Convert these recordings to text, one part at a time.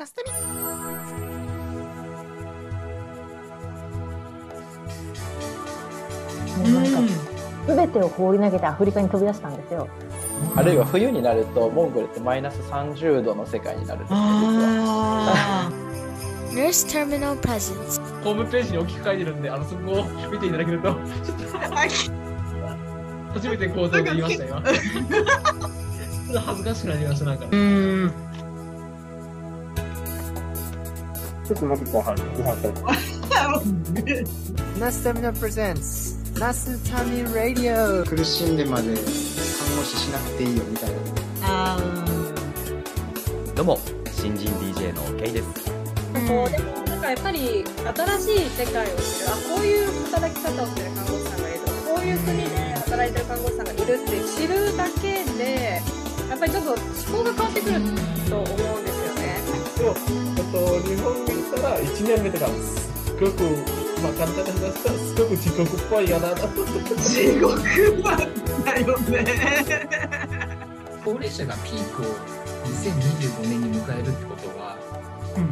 ナスタミなんか全てを放り投げてアフリカに飛び出したんですよ。あるいは冬になるとモンゴルってマイナス30度の世界になるんですね実は。ホームページに大きく書いてるんで、あの、そこを見ていただけると、ちょっと、初めて構造で言いました、今。ちょっと恥ずかしくなりました、なんか。うちょっと待って、ご飯、ご飯食べて。ナスタミナプレゼンツナスタミラディオ苦しんでまで看護師しなくていいよみたいな。あどうも新人 DJ のケイです。こうでもなんかやっぱり新しい世界を知る。あこういう働き方をしてる看護師さんがいる。とかこういう国で働いてる看護師さんがいるって知るだけでやっぱりちょっと思考が変わってくると思うんですよね。でも、えっと、日本に来たら1年目とか、す。っごく、まあ、簡単な話したら、すごく地獄っぽいよな、地獄なんだよね。高齢者がピークを2025年に迎えるってことは、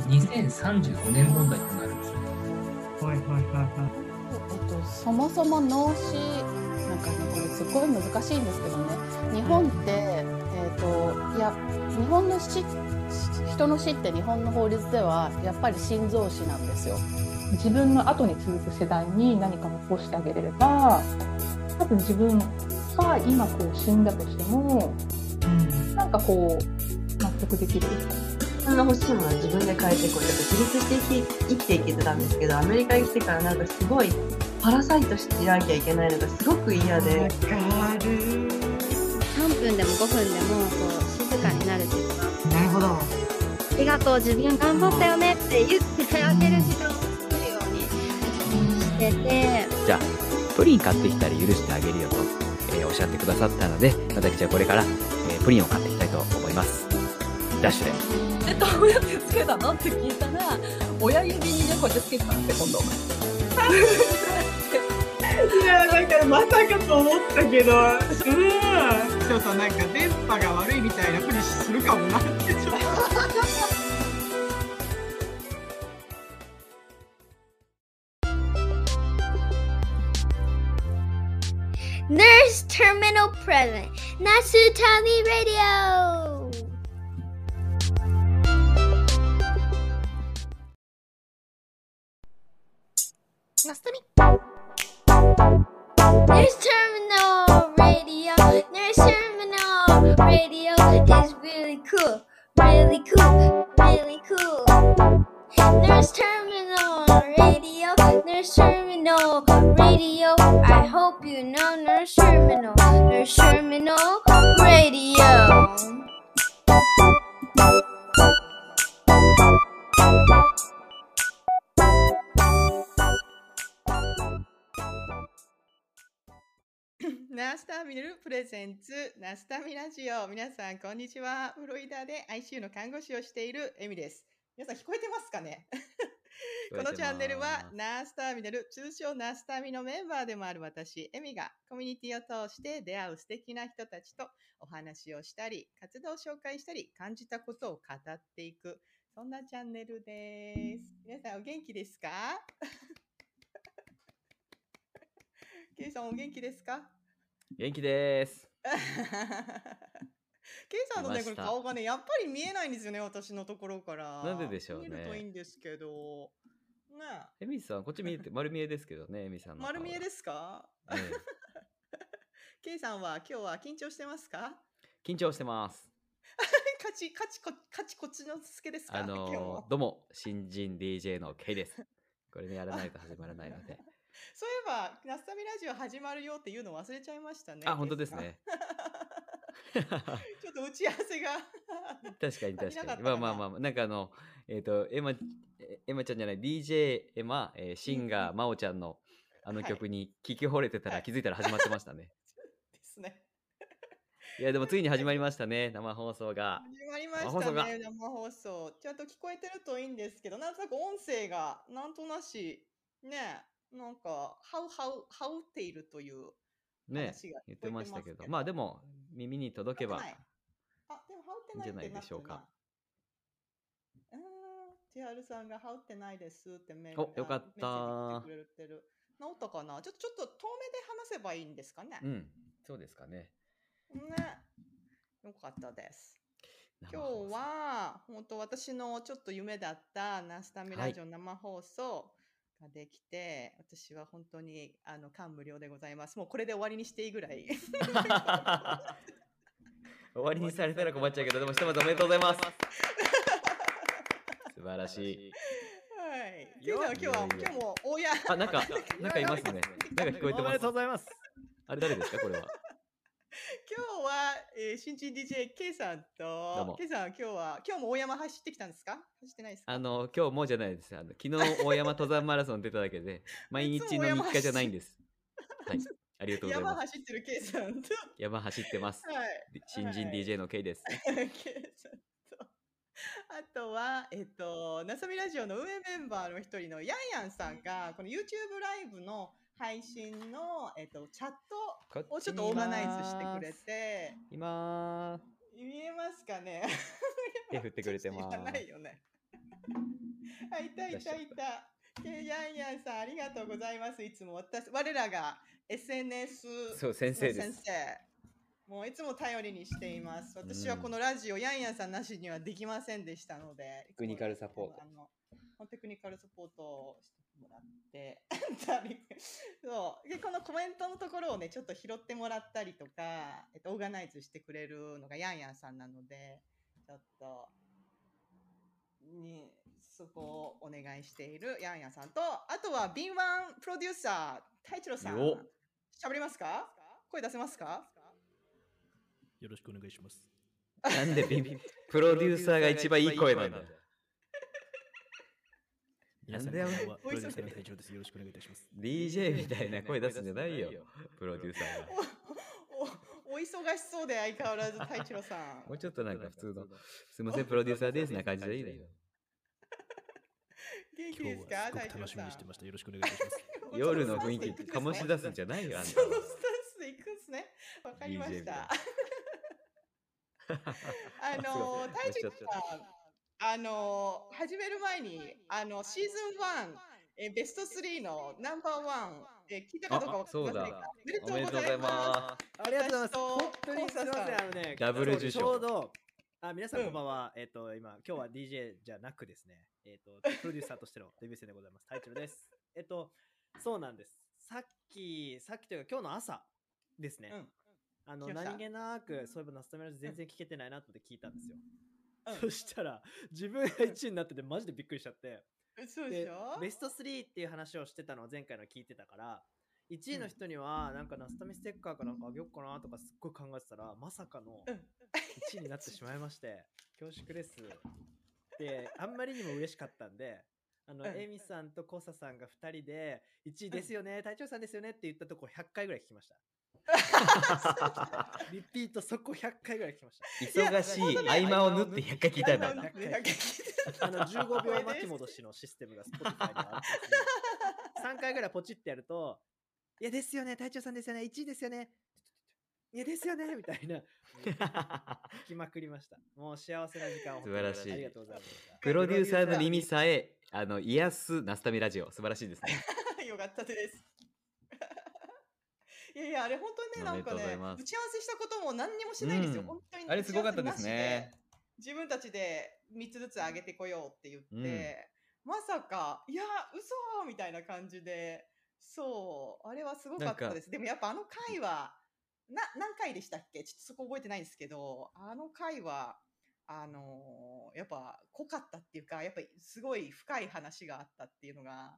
2035年問題となるん。ですよ。はいはいはいはい。えっと、そもそも脳死なん。かねこれすごい難しいん。ですけどね日本って、えっといや日本の死人の死って日本の法律ではやっぱり心臓死なんですよ。自分の後に続く世代に何か残してあげれれば多分自分が今こう死んだとしても、なんかこう納得できる自分の欲しいものは自分で変えてこうやって自立して生き生きていけてたんですけどアメリカに来てからなんかすごいパラサイトしていなきゃいけないのがすごく嫌で3分でも5分でもこう静かになるっていうかなるほど。ありがとう自分頑張ったよねって言ってあげる時間を作るようにしててじゃあプリン買ってきたら許してあげるよと、えーおっしゃってくださったので私はこれから、えープリンを買っていきたいと思いますダッシュででどうやってつけたの？って聞いたら親指にねこうやってつけてたんですよ今度。いや、なんかまさかと思ったけど、うん。ちょっとなんか電波が悪いみたいなふりするかもなってちょっと。present. Natsu Tommy Radio. ナスタミナルプレゼンツナスタミラジオ。皆さんこんにちは。フロリダで ICU の看護師をしているエミです。皆さん聞こえてますかね？このチャンネルはナースターミナル通称ナースターミのメンバーでもある私エミがコミュニティを通して出会う素敵な人たちとお話をしたり活動を紹介したり感じたことを語っていくそんなチャンネルです。皆さんお元気ですか？ケイさんお元気ですか？元気です。ケイさんのね、これ来ました。顔がね、やっぱり見えないんですよね、私のところから。なんででしょうね。見えるといいんですけど。ね。エミさんこっち見えて 丸見えですけどねエミさんの丸見えですか？ええ。ケイさんは今日は緊張してますか？緊張してます。カチカチこ、カチこっちのすけですか？あのも。ーどうも新人 DJ のケイです。これねやらないと始まらないのでそういえば、ナスタミラジオ始まるよっていうの忘れちゃいましたね。あ本当ですね。ちょっと打ち合わせが。確かに確かにまあまあまあまあなんかあのえっ、とエマえエマちゃんじゃない DJ エマ、えーシンガー真央ちゃんのあのはい曲に聞き惚れてたら気づいたら始まってましたね、ですね。いやでもついに始まりましたね生放送が始まりましたね、生放送。ちゃんと聞こえてるといいんですけど、なんとなく音声がなんとなし、ね、なんか、はうはう、はうっているというね言ってましたけどまあでも耳に届けばいあ、でもはうってないんじゃないでしょうかうー千春さんが羽織ってないですってメールお、よかった来てく。れてる。治ったかな？ちょっと、ちょっと遠目で話せばいいんですかね？うん。そうですかね。ね。よかったです。今日は、本当私のちょっと夢だったナスタミラジオ生放送ができて、私は本当にあの感無量でございます。もうこれで終わりにしていいぐらい。終わりにされたら困っちゃうけど、でもひとまずおめでとうございます。素晴らしい。はい。今日は、今日も大家。あ、なんか、なんかいますね。なんか聞こえてます。おめでとうございます。あれ誰ですか、これは。今日は、えー新人 DJ K さんと K さんは今日は、今日も大山走ってきたんですか？走ってないですか？あの、今日もうじゃないです。あの昨日大山登山マラソン出ただけで、毎日の日課じゃないんです。はい。ありがとうござい山ます。走ってる K さんと、山走ってます。はい。新人 DJ の K です。K さんと、あとは、えっと、なさみラジオの運営メンバーの一人のヤンヤンさんが、この YouTube ライブの配信の、えっと、チャットをちょっとオーガナイズしてくれて、今ー、見えますかね？手振ってくれてまいら ないす。よね。あ、いたいたいた。けヤンヤンさん、ありがとうございます。いつも私、我らが SNS そう先生先生。もういつも頼りにしています。私はこのラジオ、ヤンヤンさんなしにはできませんでしたので、テクニカルサポートテクニカルサポートをしてもらって、たりそうでこのコメントのところをね、ちょっと拾ってもらったりとか、えっと、オーガナイズしてくれるのがヤンヤンさんなので、ちょっと、に、そこをお願いしているヤンヤンさんと、あとは敏腕プロデューサー、太一郎さん。喋りますか？声出せますか？よろしくお願いします。なんでビビ プロデューサーが一番いい声なんだ。皆さん、こんばんは。プロデューサーの隊長です。よろしくお願いいたします。DJ みたいな声出すんじゃないよ、プロデューサーが。おお忙しそうで相変わらず太一郎さん。もうちょっとなんか普通の、すいません、プロデューサーですな感じでいいだよ。元気ですか太一郎さんく楽しみにし。てました。よろしくお願いいたします。夜の雰囲気醸し出すんじゃないよ、あんたそのスタンスで行くんですね。わかりましたな。あのー、太一郎さん、あのー、始める前に、あの、シーズン1、えベスト3のナンバーワン、え聞いたかどうかわかりませんがあ、おめでとうおめでとうございございまます。ありがとうございます。本当にすみません。あのね、ダブル受賞ちょうど、あ、皆さんこんばんは。えっ、と、今、今日は DJ じゃなくですね、えっ、と、プロデューサーとしてのデビュー戦でございます。タイチロです。えっ、と、そうなんです。さっき、さっきというか今日の朝ですね。あの、何気なく、そういえばナスタミラジ全然聞けてないなと思って聞いたんですよ。そしたら、自分が1位になっててマジでびっくりしちゃって。そうでしょ？ベスト3っていう話をしてたのを前回の聞いてたから、1位の人には、なんかナスタミステッカーかなんかあげようかなとかすっごい考えてたら、まさかの1位になってしまいまして、恐縮です。で、あんまりにも嬉しかったんで、あの、うんエミさんとコサさんが2人で、1位ですよね、隊長さんですよねって言ったとこ100回ぐらい聞きました。リピートそこ100回ぐらい聞きました。忙しい合間を縫って100回聞いたんだ。100回あの15秒巻き戻しのシステムが Spotify にはあってですね、3回ぐらいポチってやると、いやですよね、隊長さんですよね、1位ですよね、いやですよね、みたいな、聞きまくりました。もう幸せな時間を素晴らしいありがとうございます。プロデューサーの耳さえ、あの、癒すナスタミラジオ。素晴らしいですね。よかったです。いやいや、あれ本当にね、なんかね打ち合わせしたことも何にもしないんですよ。うん本当にあれすごかったですね。自分たちで3つずつ上げてこようって言って、まさか、いや、嘘みたいな感じで、そう、あれはすごかったです。でもやっぱあの回は、な何回でしたっけ？ちょっとそこ覚えてないんですけど、あの回は、あのーやっぱ濃かったっていうか、やっぱりすごい深い話があったっていうのが、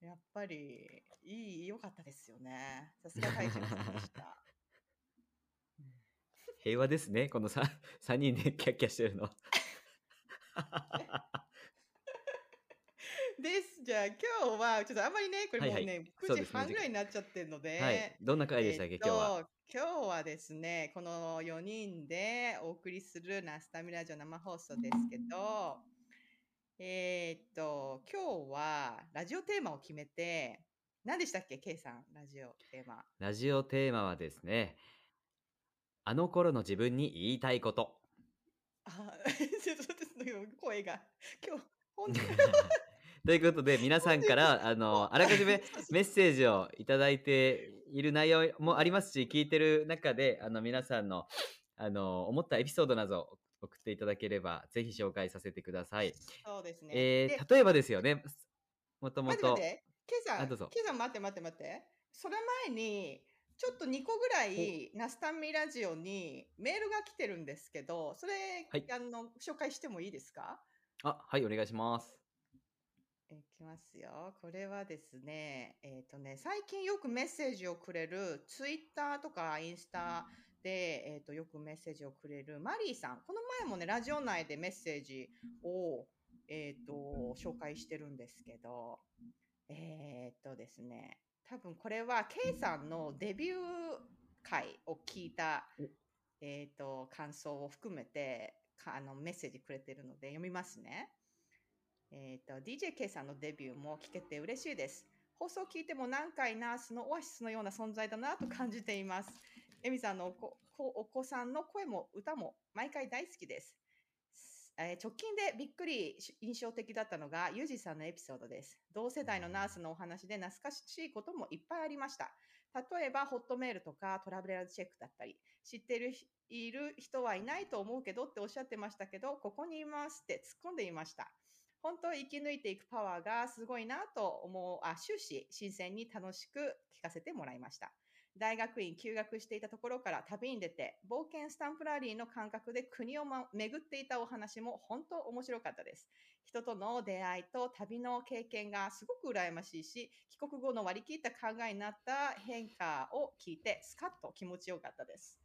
やっぱりいい、良かったですよね。さすが太一郎さんでし た。平和ですね。この 3, 三人でキャッキャしてるの。です。じゃあ今日は、ちょっとあんまりね、これもうね、はいはいそう9時半ぐらいになっちゃってるので、はいどんな回でしたっけえと今日は？今日はですね、この4人でお送りするナスタミラジオ生放送ですけど、えーっと、今日はラジオテーマを決めて、何でしたっけ、K さん、ラジオテーマ。ラジオテーマはですね、あの頃の自分に言いたいこと。あ、ちょっと声が、今日、本当に。ということで、皆さんから、あの、あらかじめメッセージをいただいている内容もありますし、聞いてる中で、あの、皆さんの、あの、思ったエピソードなどを送っていただければ、ぜひ紹介させてください。そうですね。えでー、例えばですよね、もともと待って待っ。て、ケイさん、あどうぞケイさん待って待って待って。それ前に、ちょっと2個ぐらい、ナスタミラジオにメールが来てるんですけど、それ、はいあの紹介してもいいですか？あ、はい、お願いします。いきますよ。これはですね、えっ、とね、最近よくメッセージをくれる、ツイッターとかインスタで、えっ、と、よくメッセージをくれるマリーさん。この前もね、ラジオ内でメッセージを、えっ、と、紹介してるんですけど、えっ、とですね、多分これは K さんのデビュー回を聞いた、えっ、と、感想を含めて、かあのメッセージくれてるので読みますね。えっ、と、DJK さんのデビューも聞けて嬉しいです。放送を聞いても何回ナースのオアシスのような存在だなと感じています。エミさんのお子お子さんの声も歌も毎回大好きです。え直近でびっくり印象的だったのがユージさんのエピソードです。同世代のナースのお話で懐かしいこともいっぱいありました。例えば、ホットメールとかトラベラーチェックだったり、知ってるいる人はいないと思うけどっておっしゃってましたけど、ここにいますって突っ込んでいました。本当生き抜いていくパワーがすごいなと思う、あ、終始新鮮に楽しく聞かせてもらいました。大学院休学していたところから旅に出て、冒険スタンプラリーの感覚で国を、ま、巡っていたお話も本当面白かったです。人との出会いと旅の経験がすごく羨ましいし、帰国後の割り切った考えになった変化を聞いて、スカッと気持ちよかったです。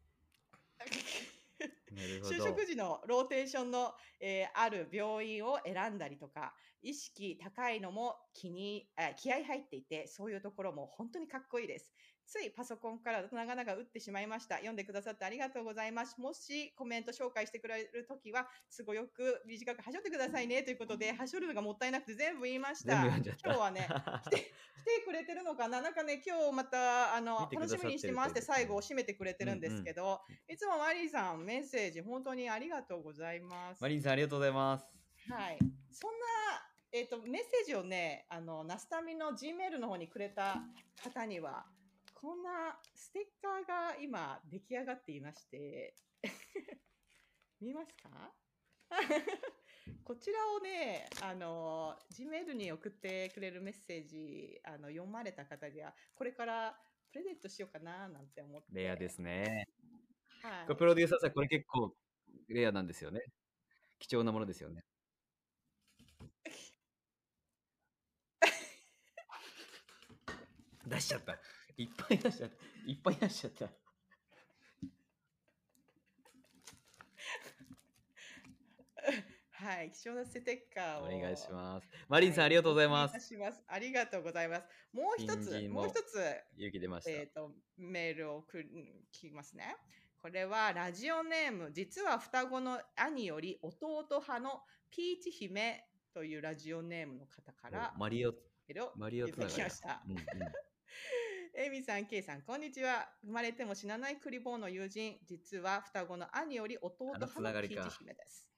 就職時のローテーションの、えーある病院を選んだりとか、意識高いのも気に、あ気合入っていて、そういうところも本当にかっこいいです。ついパソコンから長々打ってしまいました。読んでくださってありがとうございます。もしコメント紹介してくれるときは、都合よく短くはしょってくださいねということで、はしょるのがもったいなくて全部言いました。た今日はね、来て 来てくれてるのかな？なんかね、今日また、あの楽しみにしてますって最後を締めてくれてるんですけど、いつもマリーさん、メッセージ本当にありがとうございます。マリンさん、ありがとうございます。はい。そんな、えっ、と、メッセージをね、あの、ナスタミの G メールの方にくれた方には、こんなステッカーが今出来上がっていまして、見ますか？こちらをね、あの、G メールに送ってくれるメッセージ、あの、読まれた方には、これからプレゼントしようかな、なんて思って。レアですね。はいプロデューサーさん、これ結構レアなんですよね。貴重なものですよね。出しちゃった。いっぱい出しちゃった。いっぱい出しちゃった。はい、貴重なステッカーを。お願いします。マリンさん、ありがとうございます。します。ありがとうございます。もう一つ、ももう一つ、勇気出ました。えっ、と、メールをく聞きますね。これはラジオネーム、実は双子の兄より弟派のピーチ姫というラジオネームの方からおマリオ、マリオいただきました。うんうん エミさん、ケイさん、こんにちは。生まれても死なないクリボーの友人、実は双子の兄より弟派のピーチ姫です。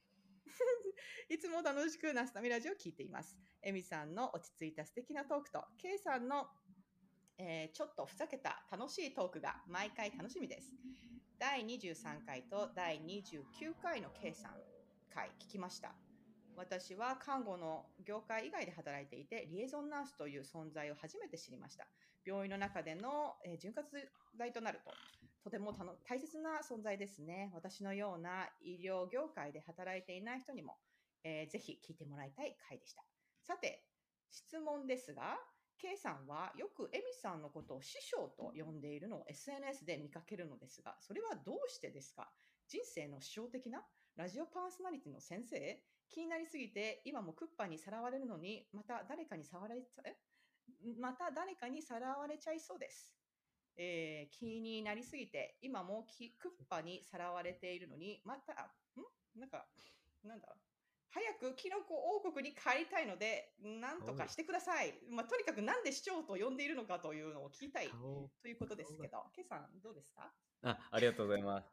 いつも楽しくナスタミラジオを聞いています。エミさんの落ち着いた素敵なトークと、ケイさんの、えーちょっとふざけた楽しいトークが毎回楽しみです。第23回と第29回のケイさん回聞きました。私は看護の業界以外で働いていて、リエゾンナースという存在を初めて知りました。病院の中での、えー潤滑剤となると、とてもたの大切な存在ですね。私のような医療業界で働いていない人にも、えーぜひ聞いてもらいたい回でした。さて、質問ですが、K さんはよくエミさんのことを師匠と呼んでいるのを SNS で見かけるのですが、それはどうしてですか？人生の師匠的なラジオパーソナリティの先生気になりすぎて、今もクッパにさらわれるのに、また誰かに触られちゃ、え？また誰かにさらわれちゃいそうです。えー気になりすぎて、今もきクッパにさらわれているのに、また、ん？なんか、なんだ？早くキノコ王国に帰りたいので、なんとかしてください。まあ、とにかくなんで市長と呼んでいるのかというのを聞きたいということですけど、ケイさん、どうですか？あ、ありがとうございます。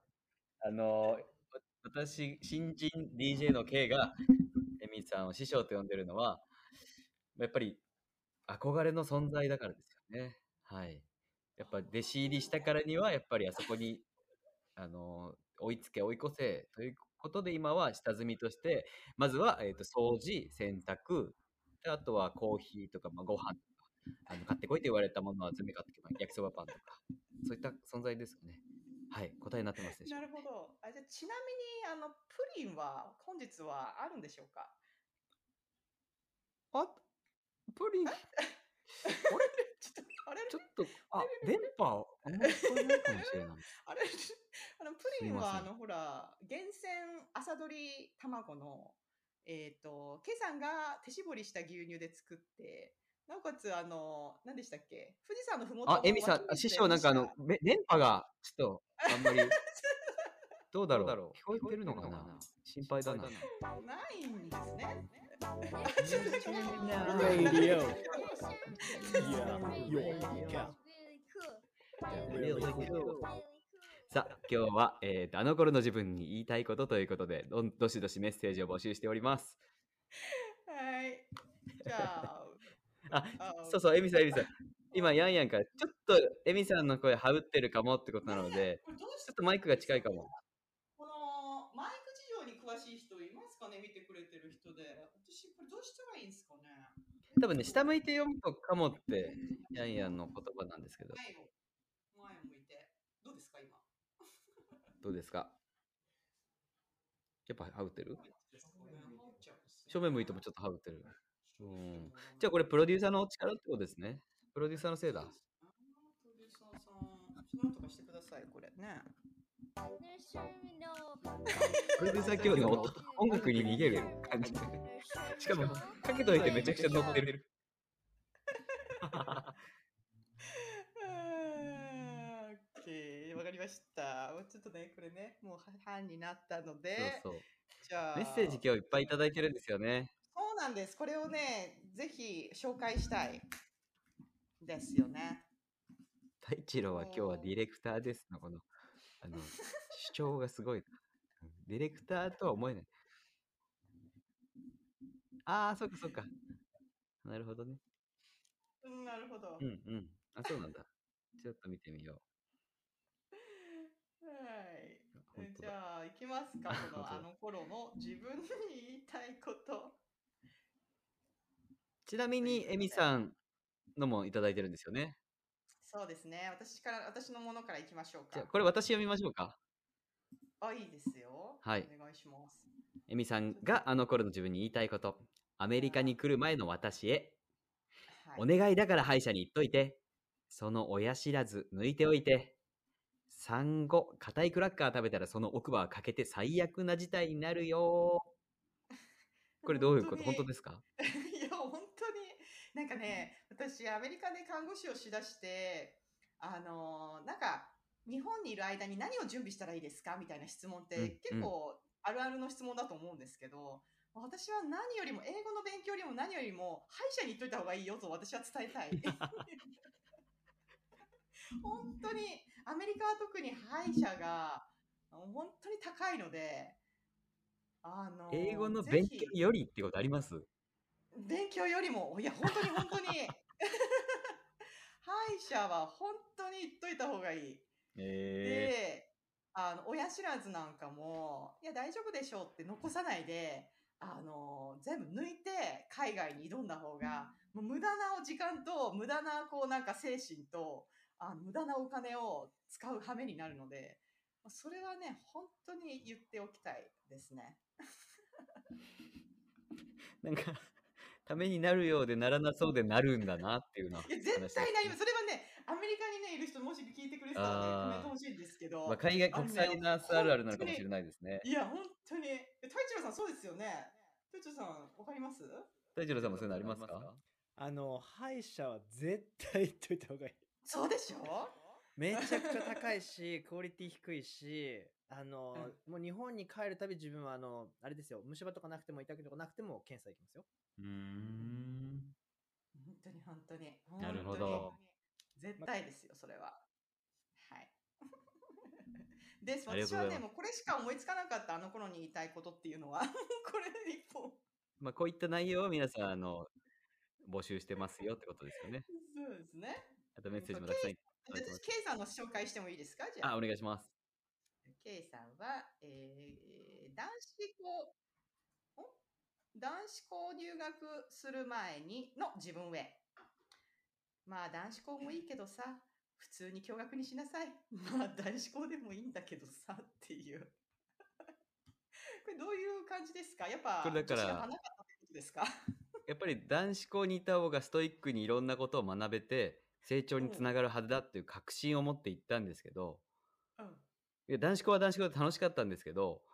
あの、わ私、新人 DJ の K が、エミさんを師匠と呼んでるのは、やっぱり憧れの存在だからですよね。はい。やっぱ弟子入りしたからには、やっぱりあそこに、あの、追いつけ追い越せということで今は下積みとして、まずは、えっ、と、掃除、洗濯、であとはコーヒーとか、まあ、ご飯とか、あの買ってこいと言われたものは全部買ってきます。焼きそばパンとか、そういった存在ですよね。はい、答えになってますでしょうなるほど。あじゃあちなみにあのプリンは本日はあるんでしょうか？あ、プリン？ちょっとあれ？ちょっと、あ、電波、あんまり聞こえないかもしれない。あ れあのプリンはあのほら厳選朝どり卵のえっ、とケイさんが手絞りした牛乳で作って。なおかつ、あの、何でしたっけ？富士山のふもとあ、エミさん、あ師匠なんかあの、め電波がちょっとあんまり、どうだろう。聞こえてるのかな？心配だな。な。いんですね。さあ、今日は、えーと、あの頃の自分に言いたいことということで、どんどしどしメッセージを募集しております。はい。じゃあ、あ、そうそう、エミさん、エミさん。今、ヤンヤンから、ちょっとエミさんの声、はぶってるかもってことなので、ちょっとマイクが近いかも。このマイク事情に詳しい人いますかね見てくれてる人で。私、これどうしたらいいんですかね多分ね、下向いて読むとかもって、ヤンヤンの言葉なんですけど、前を、前を向いて。どうですか、今。どうですか？やっぱはぶってる？正面向いてもちょっとはぶってる。うん。じゃあこれプロデューサーの力ってことですね。プロデューサーのせいだ。プロデューサーさん、なんとかしてください、これね。プロデューサー今日の音音楽に逃げる感じで。しかも、かけといてめちゃくちゃ乗ってる。オッケー、わかりました。ちょっとね、これね、もう半になったので、そうそう。じゃあ、メッセージ今日いっぱいいただいてるんですよね。そうなんです。これをね、ぜひ紹介したいですよね。太一郎は今日はディレクターですの、この、あの、主張がすごい。うんディレクターとは思えない。ああ、そっかそっか。なるほどね。うん、なるほど。うんうん。あ、そうなんだ。ちょっと見てみよはい。じゃあ、行きますか。このあの頃の自分に言いたいこと。う。ちなみに、エミさんのもいただいてるんですよね。そうですね。私から、私のものから行きましょうか。じゃあ、これ私読みましょうか。あ、いいですよ。はいお願いします。エミさんがあの頃の自分に言いたいこと。アメリカに来る前の私へ。お願いだから歯医者に行っといて。その親知らず抜いておいて。産後、硬いクラッカー食べたらその奥歯は欠けて最悪な事態になるよ。これどういうこと本当ですか？なんかね、私、アメリカで看護師をしだして、あのーなんか、日本にいる間に何を準備したらいいですか？みたいな質問っうんて結構あるあるの質問だと思うんですけど、私は何よりも、英語の勉強よりも何よりも、歯医者に行っといた方がいいよと私は伝えたい。本当に、アメリカは特に歯医者が本当に高いので、あのー英語の勉強よりってことあります？勉強よりも、いや、本当に本当に、歯医者は本当に言っといた方がいい。えで、あの、親知らずなんかも、いや、大丈夫でしょうって残さないで、あの、全部抜いて海外に挑んだ方が、もう無駄な時間と、無駄な、こう、なんか精神と、あ無駄なお金を使う羽目になるので、それはね、本当に言っておきたいですね。なんか、ためになるようでならなそうでなるんだなっていうのはいや、絶対なります。それはね、アメリカにね、いる人、もし聞いてくれてたらね、コメント欲しいんですけど。まあ、海外、国際ナースあるあるなのかもしれないですね。いや、本当に。え太一郎さん、そうですよね。太一郎さん、わかります？太一郎さんもそういうのありますか？あの、歯医者は絶対行っといた方がいい。そうでしょ？めちゃくちゃ高いし、クオリティ低いし、あの、もう日本に帰るたび自分はあの、あれですよ、虫歯とかなくても痛くとかなくても検査行きますよ。うーん。本当に本当に。なるほ本ど。絶対ですよ、それは。はい。です。ありが私はね、とうございますもうこれしか思いつかなかった、あの頃に言いたいことっていうのは。これで一本。まあ、こういった内容を皆さん、あの、募集してますよってことですよね。そうですね。あとメッセージもたくさんいただいてます。K さんの紹介してもいいですか？じゃあ。あ、お願いします。K さんは、えー、男子校、ん男子校入学する前にの自分へ。まあ男子校もいいけどさ、普通に共学にしなさい。まあ男子校でもいいんだけどさっていう。これどういう感じですか？やっぱこれだからですか？やっぱり男子校にいた方がストイックにいろんなことを学べて、成長につながるはずだっていう確信を持って行ったんですけど、うん。いや男子校は男子校で楽しかったんですけど、うん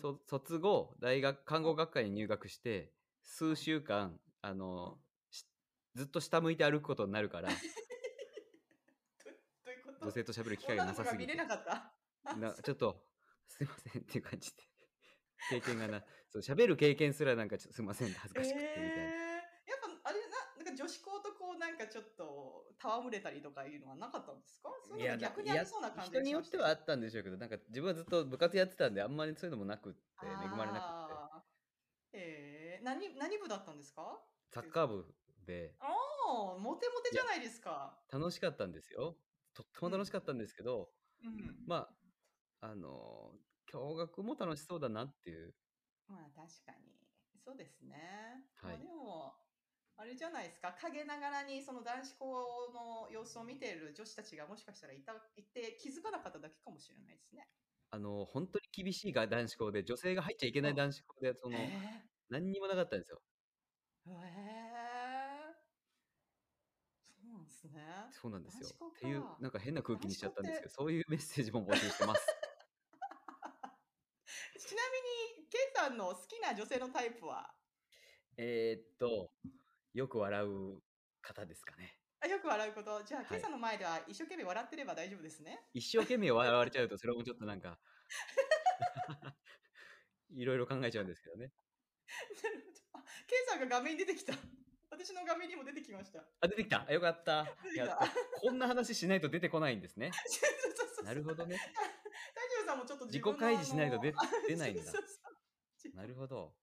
そ卒後、大学、看護学科に入学して、数週間、あの、しずっと下向いて歩くことになるから、女性と喋る機会がなさすぎて。ちょっと、すいませんっていう感じで、経験がな、そう、喋る経験すらなんかちょっとすいません恥ずかしくてみたいな。えーやっぱあれな、なんか女子校とこうなんかちょっと戯れたりとかいうのはなかったんですか？そういうのが逆にありそうな感じ人によってはあったんでしょうけど、なんか自分はずっと部活やってたんで、あんまりそういうのもなくって、恵まれなくて、えー、何何部だったんですか？サッカー部でああ、モテモテじゃないですか。楽しかったんですよ。とっても楽しかったんですけど、うん。まあ、あの、共学も楽しそうだなっていう。まあ確かに。そうですね。はいまあでも、あれじゃないですか。陰ながらにその男子校の様子を見ている女子たちがもしかしたらいた、いて気づかなかっただけかもしれないですね。あの、本当に厳しいが男子校で、女性が入っちゃいけない男子校で、その、何にもなかったんですよ。へえそうなんですね。そうなんですよ。っていうか、なんか変な空気にしちゃったんですけど、男そういうメッセージも募集してます。ちなみに、ケイさんの好きな女性のタイプは？えーっと、よく笑う方ですかね。あよく笑うこと。じゃあ、はいケイさんの前では一生懸命笑ってれば大丈夫ですね。一生懸命笑われちゃうと、それもちょっとなんか、いろいろ考えちゃうんですけどね。なるほど。あケイさんが画面に出てきた。私の画面にも出てきました。あ、出てきた。あよかった。たやった。こんな話しないと出てこないんですね。そうそうそうなるほどね。大丈夫さんもちょっと自己開示しないと出出ないんだそうそうそうなるほど。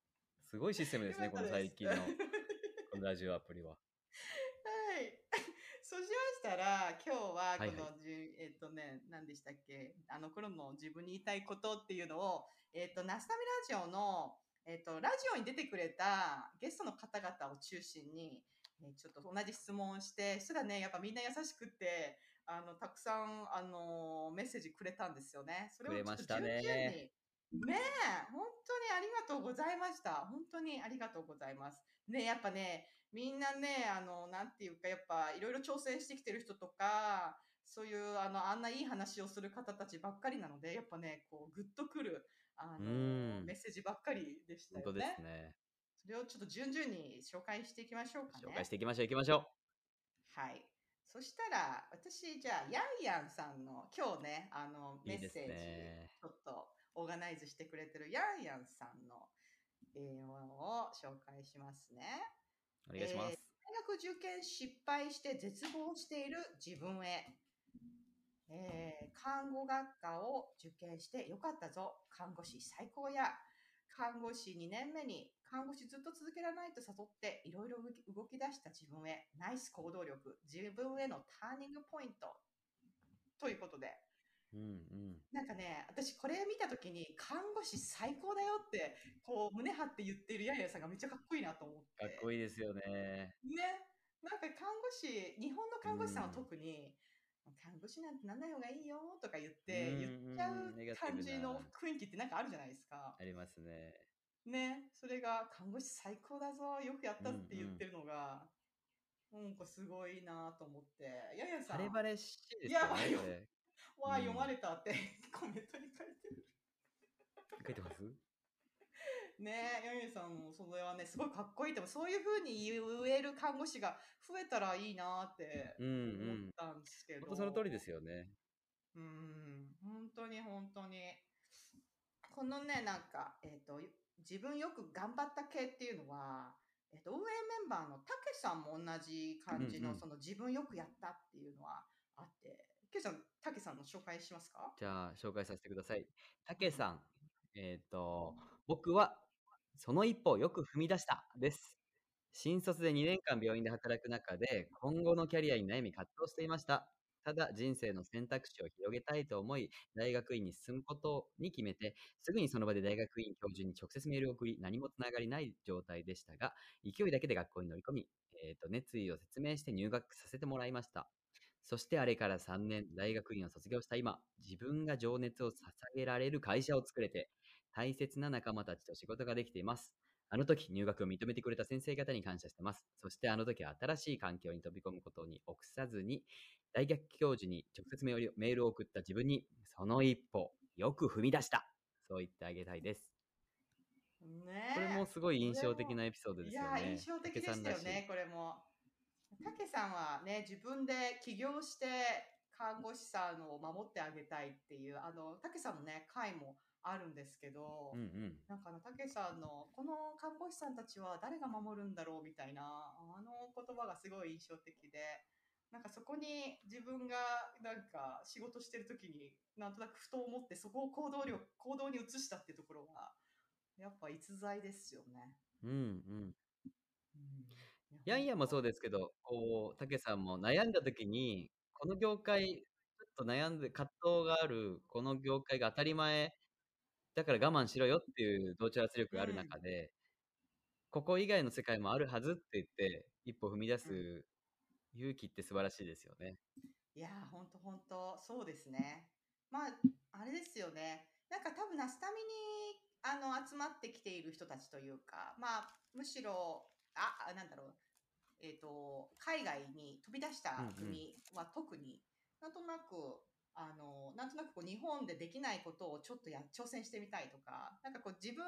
すごいシステムですね、この最近の、このラジオアプリは。はい。そうしましたら、今日はこはいのじ、えっとね、何でしたっけ、あの頃の自分に言いたいことっていうのを、えっと、ナスタミラジオの、えっと、ラジオに出てくれたゲストの方々を中心に、えーちょっと同じ質問をして、そしたらね、やっぱみんな優しくって、あの、たくさん、あの、メッセージくれたんですよね。それをちょっとくれましたね順々にねえ、本当にありがとうございました。本当にありがとうございます。ねやっぱね、みんなね、あの、なんていうか、やっぱいろいろ挑戦してきてる人とか、そういう、あの、あんないい話をする方たちばっかりなので、やっぱね、こう、グッとくる、あうの、んメッセージばっかりでしたよね。本当ですね。それをちょっと順々に紹介していきましょうかね。紹介していきましょう、いきましょはい。そしたら、私、じゃあ、ヤンヤンさんの、今日ね、あの、いいですメッセージ、ねちょっと、オーガナイズしてくれてるヤンヤンさんの、えー、ものを紹介しますね。う。お願いします。えー大学受験失敗して絶望している自分へ。えー看護学科を受験してよかったぞ。看護師最高や。看護師2年目に看護師ずっと続けられないと誘っていろいろ動き動き出した自分へ。ナイス行動力。自分へのターニングポイント。ということで。うんうん。なんかね、私これ見たときに看護師最高だよって、こう胸張って言ってるヤンヤンさんがめっちゃかっこいいなと思って。かっこいいですよね。ね。なんか看護師、日本の看護師さんは特に、看護師なんてなんない方がいいよとか言って、うん言っちゃう感じの雰囲気ってなんかあるじゃないですか。ありますね。ね。それが、看護師最高だぞ、よくやったって言ってるのが、なんかすごいなと思って。ややさん。バレバレしいですやばいよよね、これ。わあ、うん読まれたって コメントに書いてる。書いてます？ねえ、ヤミさんもそれはね、すごいかっこいいと。そういうふうに言える看護師が増えたらいいなってうんうん思ったんですけど。本当その通りですよね。うん、本当に本当に。このね、なんか、えっ、と、自分よく頑張った系っていうのは、えっ、と、運営メンバーのたけさんも同じ感じの、うんうんその自分よくやったっていうのはあって、けいさん、たけさんの紹介しますか？じゃあ、紹介させてください。たけさん。えっ、と、僕はその一歩をよく踏み出したです。新卒で2年間病院で働く中で、今後のキャリアに悩み葛藤していました。ただ、人生の選択肢を広げたいと思い、大学院に進むことに決めて、すぐにその場で大学院教授に直接メールを送り、何もつながりない状態でしたが、勢いだけで学校に乗り込み、えーと熱意を説明して入学させてもらいました。そしてあれから3年、大学院を卒業した今、自分が情熱を捧げられる会社を作れて、大切な仲間たちと仕事ができています。あの時、入学を認めてくれた先生方に感謝してます。そしてあの時、新しい環境に飛び込むことに臆さずに、大学教授に直接メールメールを送った自分に、その一歩、よく踏み出した。そう言ってあげたいです。ねこれもすごい印象的なエピソードですよね。いや、印象的でしたよね、これも。たけさんはね、自分で起業して看護師さんを守ってあげたいっていう、あの、たけさんのね、会もあるんですけど、うんうん。なんかあの、たけさんの、この看護師さんたちは誰が守るんだろうみたいな、あの言葉がすごい印象的で、なんかそこに自分がなんか仕事してる時になんとなくふと思ってそこを行動力、行動に移したってところが、やっぱ逸材ですよね。うんうん。ヤンヤンもそうですけど、こう、たけさんも悩んだ時に、この業界、ちょっと悩んで、葛藤がある、この業界が当たり前、だから我慢しろよっていう同調圧力がある中で、ここ以外の世界もあるはずって言って、一歩踏み出す勇気って素晴らしいですよね。いやー、ほんとほんと、そうですね。まあ、あれですよね。なんか多分、ナスタミに、あの、集まってきている人たちというか、まあ、むしろ、あ、あなんだろう、えっ、と、海外に飛び出したうんうん国は特に、なんとなく、あの、なんとなくこう日本でできないことをちょっとや、挑戦してみたいとか、なんかこう自分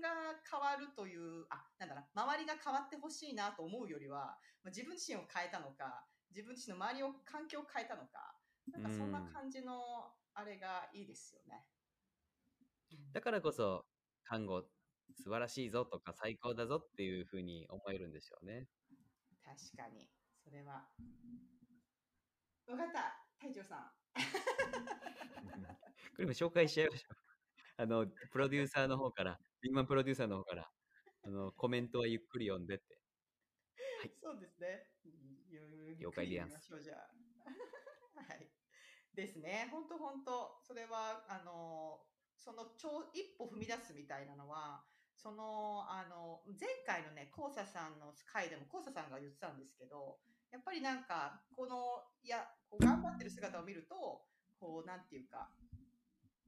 が変わるという、あ、なんだろう、周りが変わってほしいなと思うよりは、まあ、自分自身を変えたのか、自分自身の周りを、環境を変えたのか、なんかそんな感じの、あれがいいですよね。だからこそ、看護、素晴らしいぞとか最高だぞっていうふうに思えるんでしょうね。確かに。それは。わかった。隊長さん。これも紹介しちゃいましょう。あの、プロデューサーの方から、リーマンプロデューサーの方から、あの、コメントはゆっくり読んでって。そうですね。ゆ了解でやんゆっくり読みましょうじゃあ。はい。ですね。本当本当それは、あの、その超一歩踏み出すみたいなのは、その、あの、前回のね、コーサさんの回でも、コーサさんが言ってたんですけど、やっぱりなんか、この、いや、こう頑張ってる姿を見ると、こう、なんていうか、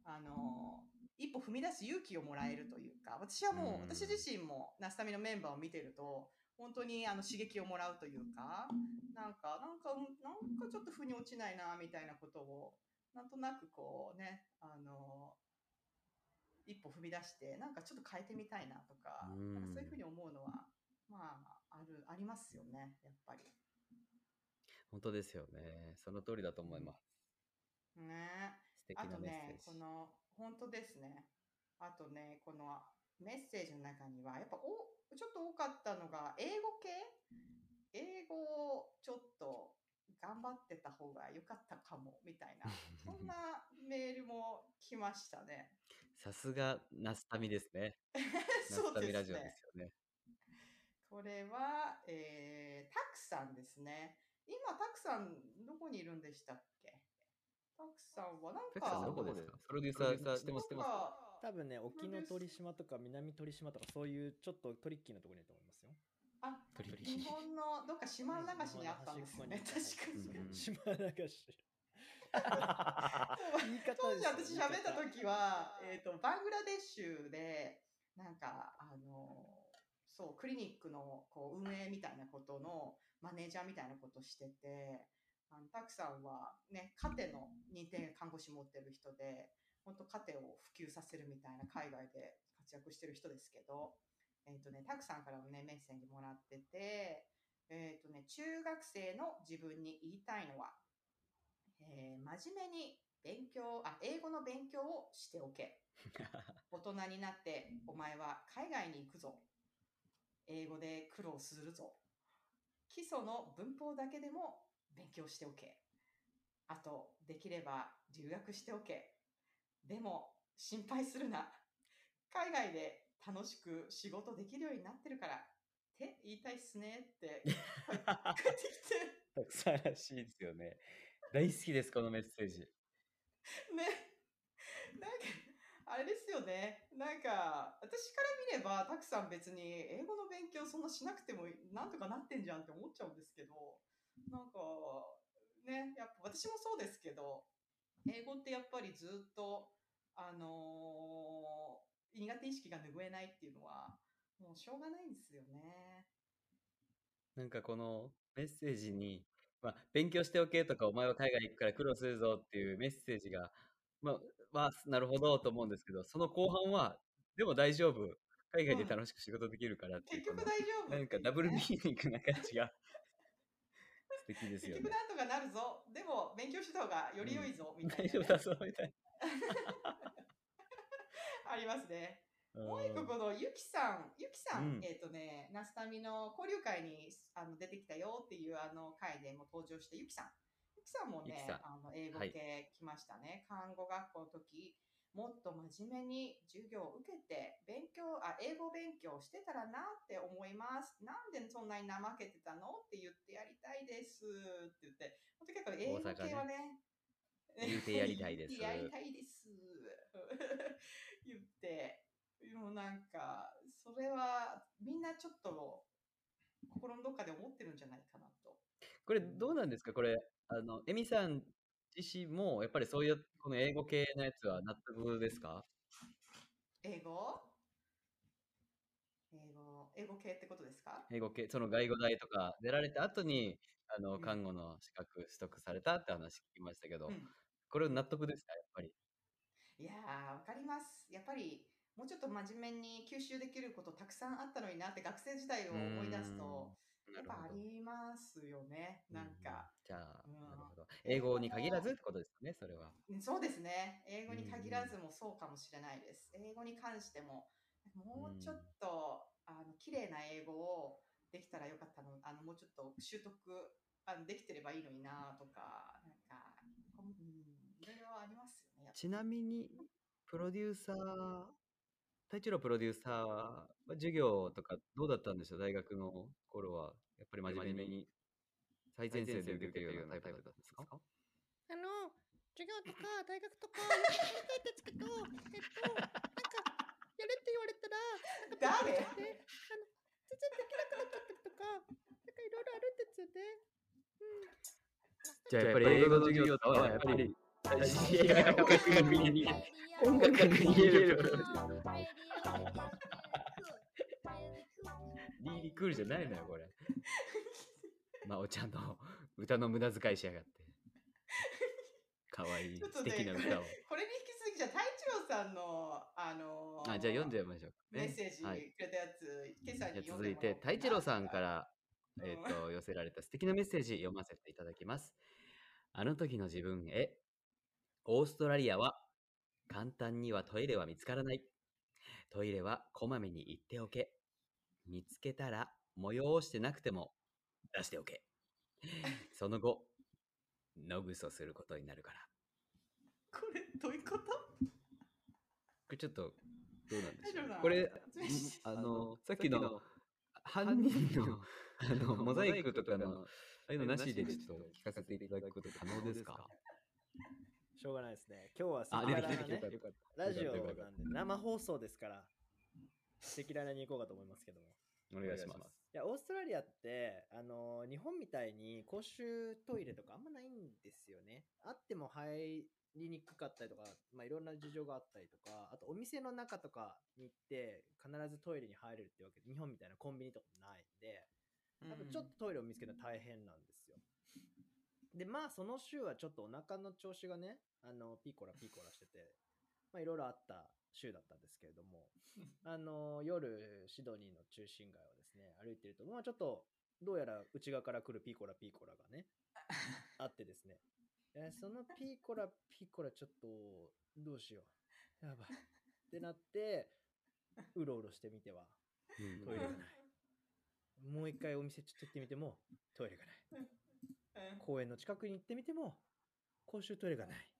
あの、一歩踏み出す勇気をもらえるというか、私はもう、うん。私自身も、ナスタミのメンバーを見てると、本当にあの刺激をもらうというか、なんか、なんか、うんなんかちょっと腑に落ちないな、みたいなことを、なんとなくこうね、あの、一歩踏み出して、なんかちょっと変えてみたいなとか、うんなんかそういうふうに思うのは、まあ、ある、ありますよね、やっぱり。本当ですよね。その通りだと思います。ねあと。ねこの、本当ですね。あとね、このメッセージの中には、やっぱお、ちょっと多かったのが、英語系？英語をちょっと頑張ってた方が良かったかも、みたいな、そんなメールも来ましたね。さすが、ナスタミですね。ナそうですねスタミラジオですよね。これは、えー、タクさんですね。今、タクさん、どこにいるんでしたっけ？タクさんはなんか、タクさんどこですか？プロデューサーしてます、してます。多分ね、沖ノ鳥島とか南鳥島とかそういうちょっとトリッキーなところにいると思いますよ。あ、トリッキ日本のどっか島流しにあったんですよね。確かに。島流し。言い方当時私喋った時は、えっ、と、バングラデシュで、なんか、あの、そう、クリニックのこう運営みたいなことのマネージャーみたいなことしてて、あの、たくさんはね、家庭の認定看護師持ってる人で、本当家庭を普及させるみたいな海外で活躍してる人ですけど、えっ、とね、たくさんからもね、メッセージもらってて、えっ、とね、中学生の自分に言いたいのは、えー真面目に勉強、あ、英語の勉強をしておけ。大人になってお前は海外に行くぞ。英語で苦労するぞ。基礎の文法だけでも勉強しておけ。あと、できれば留学しておけ。でも、心配するな。海外で楽しく仕事できるようになってるからって言いたいっすねって たくさんらしいですよね。大好きです、このメッセージ。ね。なんか、あれですよね。なんか、私から見れば、たくさん別に英語の勉強そんなしなくてもなんとかなってんじゃんって思っちゃうんですけど、なんか、ね、やっぱ私もそうですけど、英語ってやっぱりずっと、あのー苦手意識が拭えないっていうのは、もうしょうがないんですよね。なんかこのメッセージに、まあ、勉強しておけとか、お前は海外行くから苦労するぞっていうメッセージが、まあ、まあ、なるほどと思うんですけど、その後半は、でも大丈夫。海外で楽しく仕事できるからっていう、この大丈夫なんかダブルミーニングな感じが素敵ですよね結局。なんとかなるぞ。でも勉強した方がより良いぞ、みたいな、大丈夫だぞみたい ありますね。な。もう一個このゆきさん、ゆきさん、うんえっ、とね、ナスタミの交流会にあの出てきたよっていうあの会でも登場したゆきさん。ゆきさんもねあの英語はい系来ましたね。看護学校の時、もっと真面目に授業を受けて、勉強、あ、英語勉強してたらなって思います。なんでそんなに怠けてたのって言ってやりたいですって言って、本当結構英語系はね、言うてやりたいです 言ってやりたいです。言って、もうなんか、それはみんなちょっと心のどっかで思ってるんじゃないかなと。これどうなんですか？これ、あの、エミさん自身も、やっぱりそういう、この英語系のやつは納得ですか？英語？英語、英語系ってことですか？英語系、その外語大とか出られた後に、あの、看護の資格取得されたって話聞きましたけど、これ納得ですか？やっぱり。いやー、わかります。やっぱり、もうちょっと真面目に吸収できることたくさんあったのになって学生時代を思い出すと、やっぱありますよね。なんか。じゃあ、なるほど。英語に限らずってことですね、それは。うんそうですね。英語に限らずもそうかもしれないです。英語に関しても、もうちょっと、あの、綺麗な英語をできたらよかったの、あの、もうちょっと習得、あのできてればいいのになとか、なんか、うん、いろいろありますよね。ちなみに、プロデューサー、太一郎プロデューサーは授業とかどうだったんでしょう？大学の頃は。やっぱり真面目に最前線で受けてるようなタイプだったんですか？あの、授業とか 大学とかよく聞きたいんですけど、えっと、なんか、やれって言われたら、なんか誰？であの、全然できなくなっちゃったりとか、なんかいろいろあるんですよね。うん。じゃあやっぱり英語の授業とはやっぱり映画音楽が見える音楽が見えるリーリークールじゃないのよこれ。まあおちゃんの歌の無駄遣いしやがって。かわいい素ね、敵な歌を。これに引き続き、じゃあ、太一郎さんの、あのーあじゃあ読んじゃいましょうメッセージはい。くれたやつ、今朝に続いて、太一郎さんから、えっ、と、寄せられた素敵なメッセージ読ませていただきます。あの時の自分へ、オーストラリアは簡単にはトイレは見つからない。トイレはこまめに行っておけ。見つけたら催してなくても出しておけ。その後、のぐそすることになるから。これ、どういうこと？これちょっと、どうなんでしょ大丈夫だうこれ、あの、さっきの、犯人の、あ の、モザイクとかの、ああいうのなしでちょっと聞かせていただくこと可能ですか？しょうがないですね。今日はあ赤裸々な出てきたよかったよかったラジオなんで生放送ですから、赤裸々に行こうかと思いますけども。お願いします。いや、オーストラリアって、あの、日本みたいに公衆トイレとかあんまないんですよね。あっても入りにくかったりとか、まあ、いろんな事情があったりとか、あとお店の中とかに行って、必ずトイレに入れるってわけで、日本みたいなコンビニとかもないんで、やっぱちょっとトイレを見つけるの大変なんですよ。で、まあ、その週はちょっとお腹の調子がね、あの、ピーコラピーコラしてて、まあ、いろいろあった週だったんですけれども、あの、夜、シドニーの中心街をですね、歩いてると、まあ、ちょっと、どうやら内側から来るピーコラピーコラがね、あってですね、えそのピーコラピーコラちょっと、どうしよう。やばい。ってなって、うろうろしてみては、トイレがない。もう一回お店ちょっと行ってみても、トイレがない。公園の近くに行ってみても、公衆トイレがない。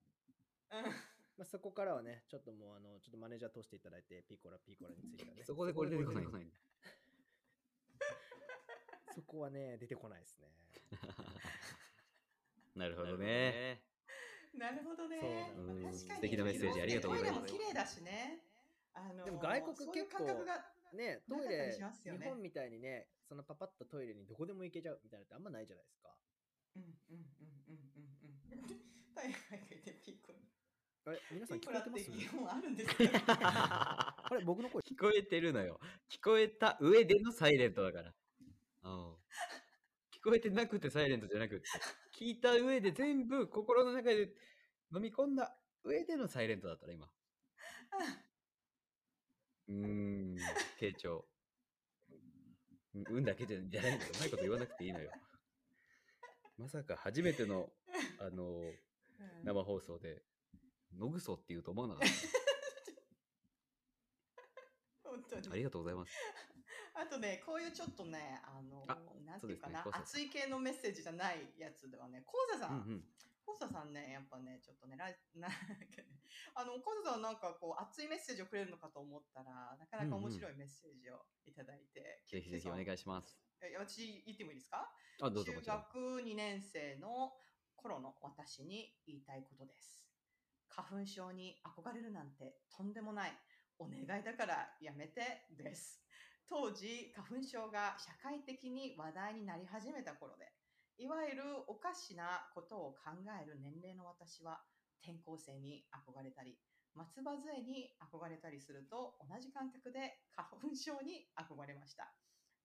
まあ、そこからはね、ちょっともうあの、ちょっとマネージャー通していただいて、ピコラピコラについてはね。そこでこれ出てこないそこはね、出てこないですね。なるほどね。なるほどね。うんまあ確かに素敵なメッセージありがとうございますトイレも綺麗だしね。あのでも外国そういう結構感覚がね、トイレ、日本みたいにね、そのパパッとトイレにどこでも行けちゃうみたいなのってあんまないじゃないですか。うんうんうんうんうんうん。大会がいてピーコ。あれ、皆さん聞こえてます？あるんです。あれ、僕の声？聞こえてるのよ。聞こえた上でのサイレントだから。うん。聞こえてなくてサイレントじゃなくて、聞いた上で全部心の中で飲み込んだ上でのサイレントだったら今。うーん、傾聴。うん運だけじゃじゃないんだよ。うまいこと言わなくていいのよ。まさか初めての、あの、生放送で、野ぐそって言うと思わなかっ 本当にた。ありがとうございます。あとね、こういうちょっとね、あの、あなんていうかな、ね熱い系のメッセージじゃないやつではね、コウザさん、うんうん。コウザさんね、やっぱね、ちょっとね、ライ なんかねあの、コウザさんなんかこう、熱いメッセージをくれるのかと思ったら、なかなか面白いメッセージをいただいて、ぜひぜひお願いします。え私言ってもいいですか？あどうぞも中学2年生の頃の私に言いたいことです。花粉症に憧れるなんてとんでもない。お願いだからやめてです。当時、花粉症が社会的に話題になり始めた頃で、いわゆるおかしなことを考える年齢の私は、転校生に憧れたり、松葉杖に憧れたりすると同じ感覚で花粉症に憧れました。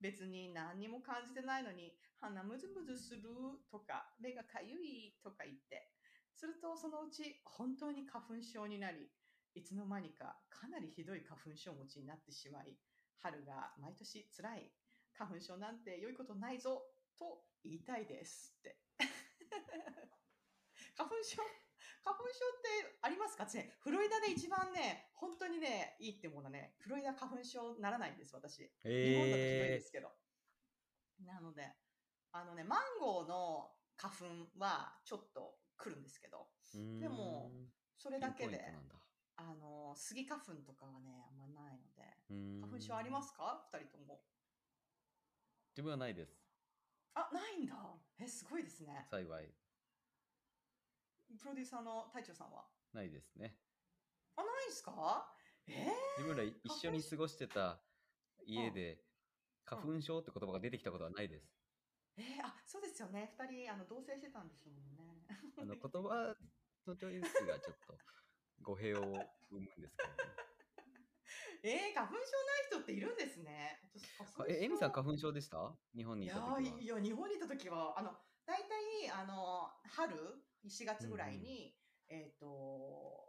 別に何にも感じてないのに鼻ムズムズするとか目がかゆいとか言ってするとそのうち本当に花粉症になりいつの間にかかなりひどい花粉症持ちになってしまい春が毎年つらい花粉症なんて良いことないぞと言いたいですって 花粉症花粉症ってありますか？ねフロリダで一番ね、本当にね、いいってものはね、フロリダ花粉症ならないんです、私。日本だとひどいですけど。なので、あのね、マンゴーの花粉はちょっと来るんですけど、でも、それだけであの、スギ花粉とかはね、あんまないので、花粉症ありますか？二人とも。自分はないです。あ、ないんだ。え、すごいですね。幸い。プロデューサーの隊長さんは？ないですね。あ、ないんすか？えー、自分ら一緒に過ごしてた家で、花粉症って言葉が出てきたことはないです。えー、あ、そうですよね。二人、あの、同棲してたんですもんね。あの言葉のチョイスがちょっと語弊を生むんですけど、えー、花粉症ない人っているんですね。え、エミさん花粉症でした？日本にいた時いや、日本にいた時は、あの、大体、あの、春、4月ぐらいに、えっ、と、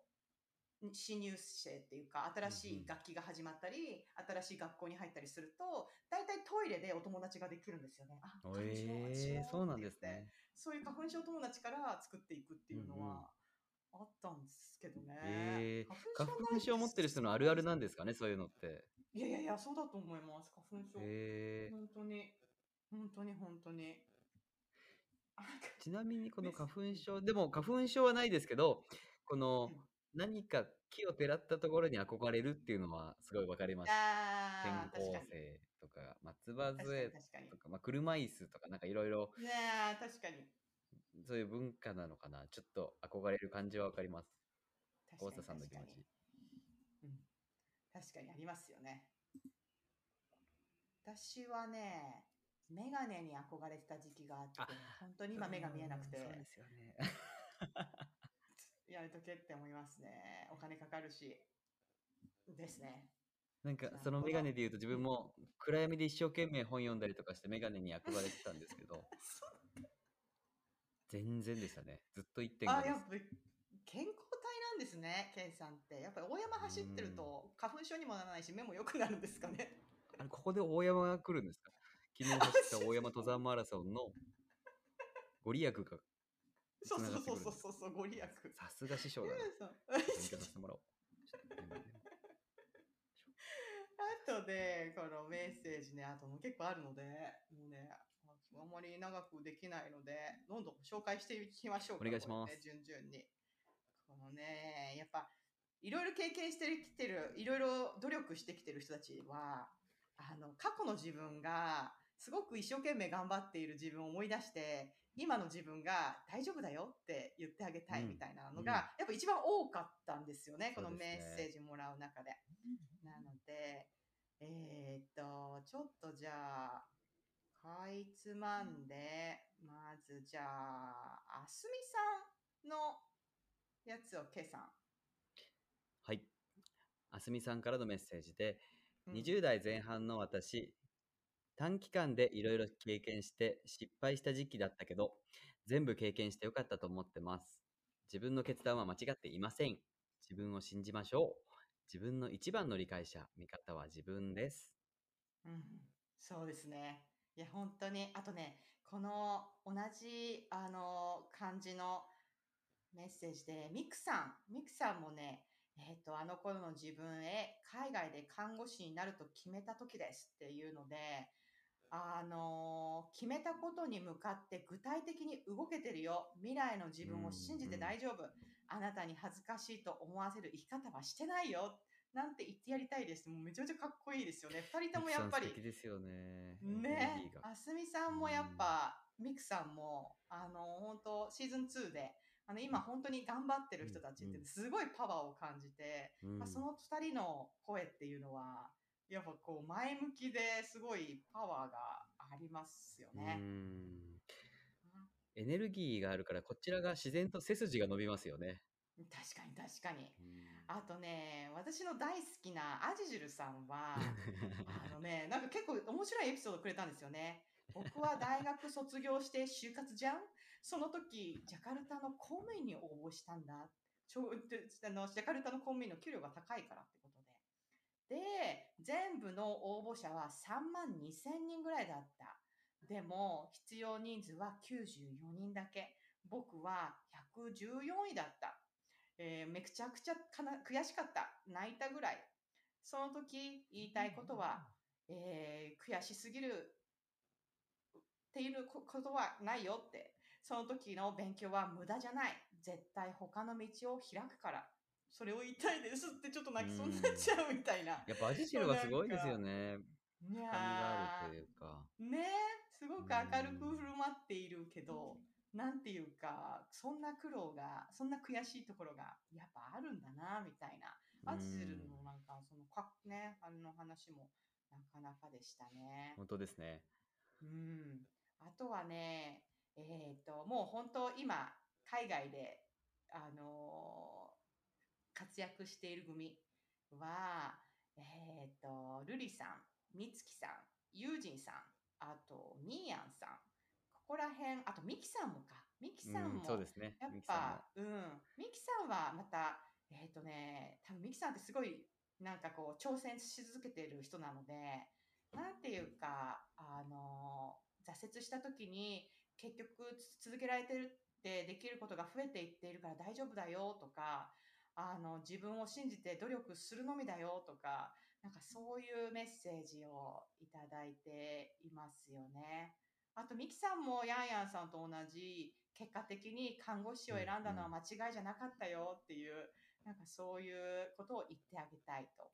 新入生っていうか、新しい楽器が始まったり、新しい学校に入ったりすると、大体トイレでお友達ができるんですよね。あ、花粉症そうなんですね。そういう花粉症友達から作っていくっていうのはあったんですけどね。えー、花粉症を持ってる人のあるあるなんですかね、そういうのって。いやいやいや、そうだと思います。花粉症。へー本当に、本当に本当に。ちなみにこの花粉症、でも花粉症はないですけど、この何か木をてらったところに憧れるっていうのはすごいわかります。あー転校生とか、松葉杖確かにとか、まあ、車椅子とか、なんかいろいろ、ねえ、確かに。そういう文化なのかな。ちょっと憧れる感じはわかります。大佐さんの気持確かち。確かにありますよね。私はね、メガネに憧れてた時期があって、本当に今目が見えなくて、そうですよね。やめとけって思いますね。お金かかるし。ですね。なんかそのメガネで言うと自分も暗闇で一生懸命本読んだりとかしてメガネに憧れてたんですけど、全然でしたね。ずっと1.5あ、ですやっ。ぱ健康体なんですね、ケンさんって。やっぱり大山走ってると花粉症にもならないし、目も良くなるんですかね。あれ、ここで大山が来るんですか？昨日走った大山登山マラソンのご利益がそう繋そうそうがってくるんですそうそう、ご利益。さすが師匠だ勉強させてもらおう。あとで、このメッセージね、あとも結構あるので、もうね、あんまり長くできないので、どんどん紹介していきましょうか。お願いしますね順々に。このね、やっぱ、いろいろ経験してきてる、いろいろ努力してきてる人たちは、あの、過去の自分が、すごく一生懸命頑張っている自分を思い出して、今の自分が大丈夫だよって言ってあげたいみたいなのが、やっぱ一番多かったんですよね、このメッセージもらう中で。なので、えーっと、ちょっとじゃあ、かいつまんで、まずじゃあ、あすみさんのやつを、けさん。はい。あすみさんからのメッセージで、うん20代前半の私、短期間でいろいろ経験して失敗した時期だったけど、全部経験してよかったと思ってます。自分の決断は間違っていません。自分を信じましょう。自分の一番の理解者、味方は自分です。うん、そうですね。いや、本当に、あとね、この同じ、あの、感じのメッセージで、ミクさん、ミクさんもね、えっ、と、あの頃の自分へ海外で看護師になると決めた時ですっていうので、あの決めたことに向かって具体的に動けてるよ。未来の自分を信じて大丈夫。あなたに恥ずかしいと思わせる生き方はしてないよ。なんて言ってやりたいです。もうめちゃめちゃかっこいいですよね。二人ともやっぱり素敵ですよね。エねあすみさんもやっぱ、ミクさんも、あの、本当シーズン2で、あの、今本当に頑張ってる人たちってすごいパワーを感じて、うんまあ、その二人の声っていうのは、やっぱこう前向きですごいパワーがありますようね。んエネルギーがあるから、こちらが自然と背筋が伸びますよね。確かに確かに。あとね、私の大好きなアジジルさんは、あのね、なんか結構面白いエピソードくれたんですよね。僕は大学卒業して就活じゃん？その時、ジャカルタの公務員に応募したんだ。ちょであのジャカルタの公務員の給料が高いからってで。で、全部の応募者は3万2千人ぐらいだった。でも、必要人数は94人だけ。僕は114位だった。えーめちゃくちゃかな悔しかった。泣いたぐらい。その時言いたいことは、えー悔しすぎるっていうこことはないよって。その時の勉強は無駄じゃない。絶対他の道を開くから。それを言いたいですってちょっと泣きそうになっちゃうみたいな。やっぱアジシルがすごいですよね。いや。ねえ、すごく明るく振る舞っているけど、なんていうか、そんな苦労が、そんな悔しいところがやっぱあるんだな、みたいな。アジズルのなんか、そのか、ね、あの話もなかなかでしたね。本当ですね。うん。あとはね、えっ、と、もう本当今、海外で、あのー活躍している組は、えっ、と、ルリさん、みつきさん、ユージンさん、あと、ミーヤンさん、ここら辺、あと、ミキさんもか。ミキさんも、うんそうですねやっぱ、うん。ミキさんはまた、えっ、とね、多分ミキさんってすごい、なんかこう、挑戦し続けている人なので、なんていうか、あの、挫折した時に、結局つ続けられてるってできることが増えていっているから大丈夫だよとか、あの、自分を信じて努力するのみだよとか、なんかそういうメッセージをいただいていますよね。あと、ミキさんもヤンヤンさんと同じ、結果的に看護師を選んだのは間違いじゃなかったよっていう、なんかそういうことを言ってあげたいと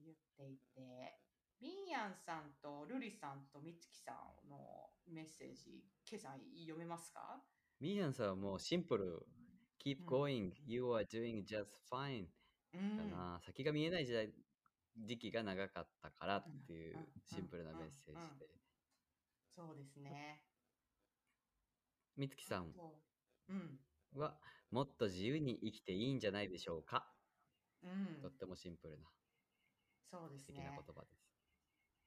言っていて、ミンヤンさんとルリさんとミツキさんのメッセージ、ケイさん読めますか？ミーヤンさんはもうシンプル。Keep going. You are doing just fine. うんかな。先が見えない時代、時期が長かったからっていうシンプルなメッセージで。そうですね。みつきさん。は、もっと自由に生きていいんじゃないでしょうか。うんとってもシンプルなそうです素敵なね言。葉です。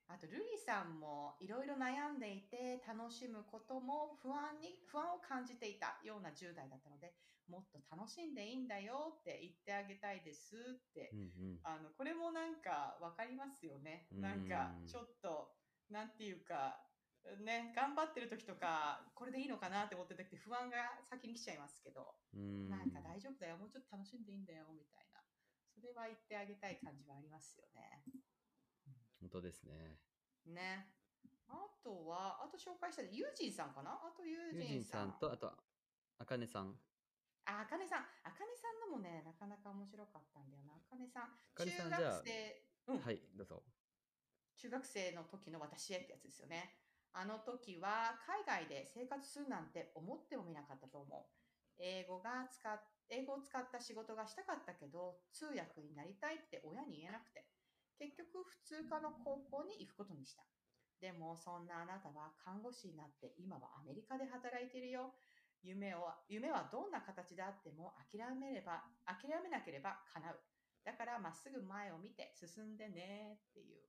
あと、ルリさんもいろいろ悩んでいて、楽しむことも不安に、不安を感じていたような10代だったので、もっと楽しんでいいんだよって言ってあげたいですって。うんうん。あの、これもなんかわかりますよね。なんかうんちょっと、なんていうか、ね、頑張ってる時とか、これでいいのかなって思ってる時って不安が先に来ちゃいますけど、うんなんか大丈夫だよ、もうちょっと楽しんでいいんだよ、みたいな。それは言ってあげたい感じはありますよね。本当ですね。ね。あとは、あと紹介したいユージンさんかな？あとユージンさん。さんと、あと、あかねさん。あ、あかねさん、あかねさんのもね、なかなか面白かったんだよな。あかねさん、中学生、うん、はい、どうぞ。中学生の時の私へってやつですよね。あの時は海外で生活するなんて思ってもみなかったと思う。英語が使っ英語を使った仕事がしたかったけど、通訳になりたいって親に言えなくて、結局普通科の高校に行くことにした。でもそんなあなたは看護師になって今はアメリカで働いているよ。夢を夢はどんな形であっても諦めれば諦めなければ叶う。だからまっすぐ前を見て進んでねっていう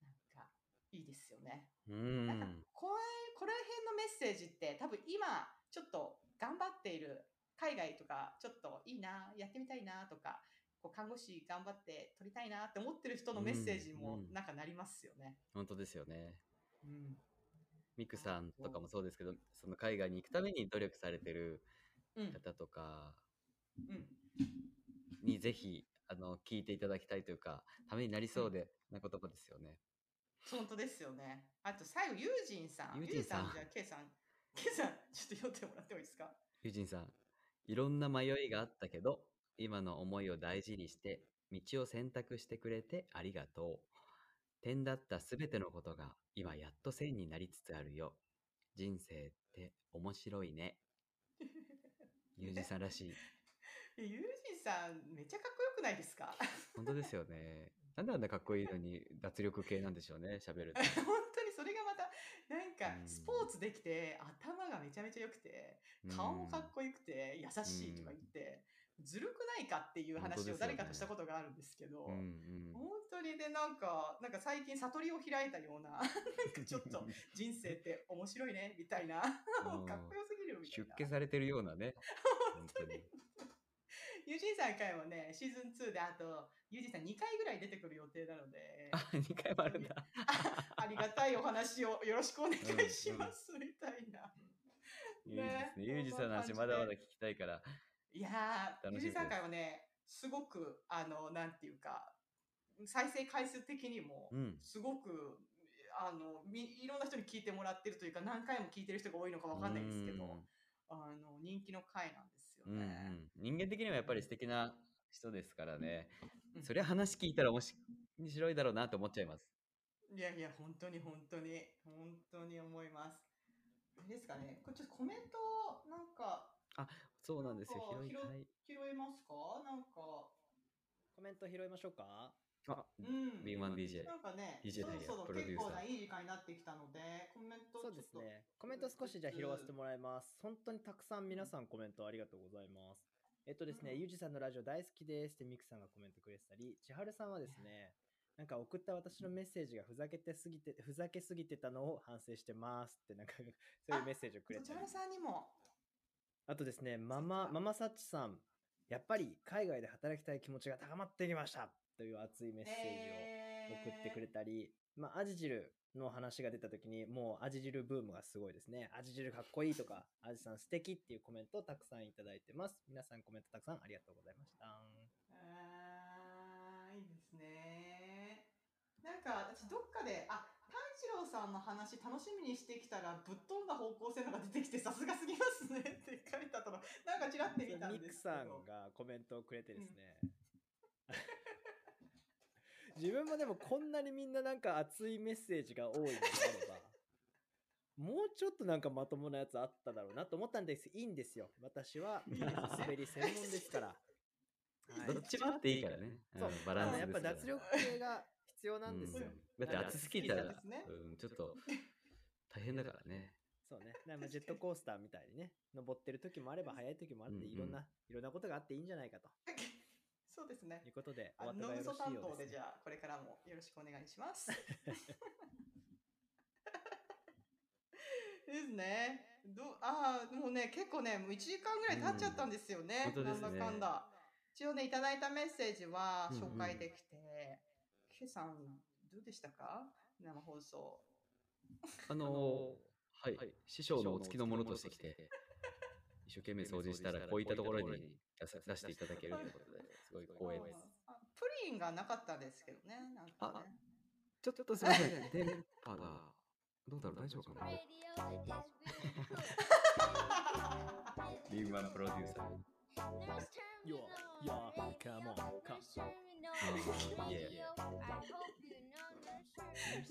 なんかいいですよね。うーなんかん。これこれ辺のメッセージって多分今ちょっと頑張っている海外とかちょっといいなやってみたいなとかこう看護師頑張って取りたいなって思ってる人のメッセージもうんうんなんかなりますよね。本当ですよね。うんミクさんとかもそうですけど、その海外に行くために努力されてるうん方とかうんにぜひ、あの、聞いていただきたいというか、ためになりそうでな言葉ですよね。本当ですよね。あと最後ユージンさん。ユージンさんユじゃあ K さん K さんちょっと読んでもらってもいいですか？ユージンさん、いろんな迷いがあったけど、今の思いを大事にして、道を選択してくれてありがとう。点だったすべてのことが今やっと線になりつつあるよ。人生って面白いね。ユージさんらしい。えユージンさんめっちゃかっこよくないですか？本当ですよね。なんであんなかっこいいのに脱力系なんでしょうね、喋ると。本当にそれがまたなんかスポーツできて頭がめちゃめちゃ良くて顔もかっこよくて優しいとか言ってずるくないかっていう話を誰かとしたことがあるんですけどうんうん。本当にでなんかなんか最近悟りを開いたような なんかちょっと人生って面白いねみたいなうんかっこよすぎるみたい出な家されてるようなね。本当に。ユージンさん回もねシーズン2であとユージンさん2回ぐらい出てくる予定なのであ、2回もあるんだ。ありがたいお話をよろしくお願いしますみたいな。いいですね。ユージさんの話まだまだ聞きたいから。いやー、楽しみですゆりさん会はね、すごく、あの、なんていうか、再生回数的にもうん、すごく、あのみ、いろんな人に聞いてもらってるというか、何回も聞いてる人が多いのかわかんないですけど、あの、人気の回なんですようんうね。ん、人間的にはやっぱり素敵な人ですからね。そりゃ話聞いたら面白いだろうなって思っちゃいます。いやいや、本当に本当に、本当に思います。ですかね、これちょっとコメント、なんか、あ、そうなんですよ。なんか広い回。拾えますか？なんか、コメント拾いましょうかあ、うん。B1DJ。なんかね、DJ そろそろプロデューサー結構ないい時間になってきたので、コメントちょっとそうですね。コメント少しじゃあ拾わせてもらいます。本当にたくさん皆さんコメントありがとうございます。えっとですね、ゆうじさんのラジオ大好きですってミクさんがコメントくれてたり、千春さんはですね、なんか送った私のメッセージがふざけてすぎて、ふざけすぎてたのを反省してますって、なんかそういうメッセージをくれてたりこちら。さんにも、あとですね、ママ、ママサッチさん、やっぱり海外で働きたい気持ちが高まってきましたという熱いメッセージを送ってくれたり、まあ、アジ汁の話が出た時に、もうアジ汁ブームがすごいですね。アジ汁かっこいいとか、アジさん素敵っていうコメントをたくさんいただいてます。皆さんコメントたくさんありがとうございました。あーいいですね。なんか、私どっかで、あ、炭治郎さんの話楽しみにしてきたら、ぶっ飛んだ方向性のが出てきて、さすがすぎますねって書いたの、なんかちらって見たんミクですけど。さんがコメントをくれてですね、自分もでもこんなにみんななんか熱いメッセージが多いのであれば、もうちょっとなんかまともなやつあっただろうなと思ったんです。いいんですよ。私は滑り専門ですから。はいどっちもあっていいからね。そううんバランスやっぱ脱力系が必要なんですよ。だって暑すぎたら、ねうん、ちょっと大変だからね。そうね。だからまあジェットコースターみたいにね、登ってる時もあれば速い時もあって、うんうんいろんな、いろんなことがあっていいんじゃないかと そうですね。いうことで、あの担当ですじゃあ、これからもよろしくお願いします。ですね。どああ、もうね、結構ね、もう1時間ぐらい経っちゃったんですよね。なんだかんだ。一応ね、いただいたメッセージは紹介できて、ケイさん、どうでしたか？生放送。あのーはい、師匠のお付きのものとしてきて、一生懸命掃除したら、こういったところに出さ出していただけるということで、すごい光栄です。あプリンがなかったですけどね、なんかね。ちょっとすみません、電波が、どうだろう、大丈夫かな？リーマンプロデューサー。よー、よー、カモン、カ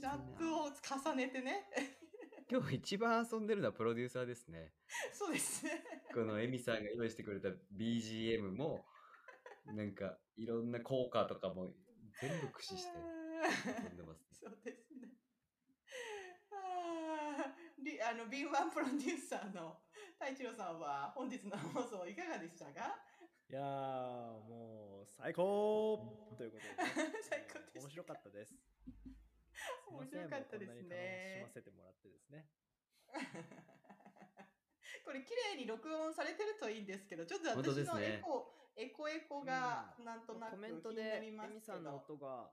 ラップを重ねてね。今日一番遊んでるのはプロデューサーですね。そうですね。このエミさんが用意してくれた BGM も、なんかいろんな効果とかも全部駆使して遊んでます、ね。そうですね。ああの、敏腕プロデューサーの太一郎さんは本日の放送いかがでしたか？いやー、もう最高ということで、ね、最高で面白かったです。面白かったですね。楽しませてもらってですね。これ綺麗に録音されてるといいんですけど、ちょっと私のエコ、エコエコがなんとなくコメント気になでエりますけミさんのど。音が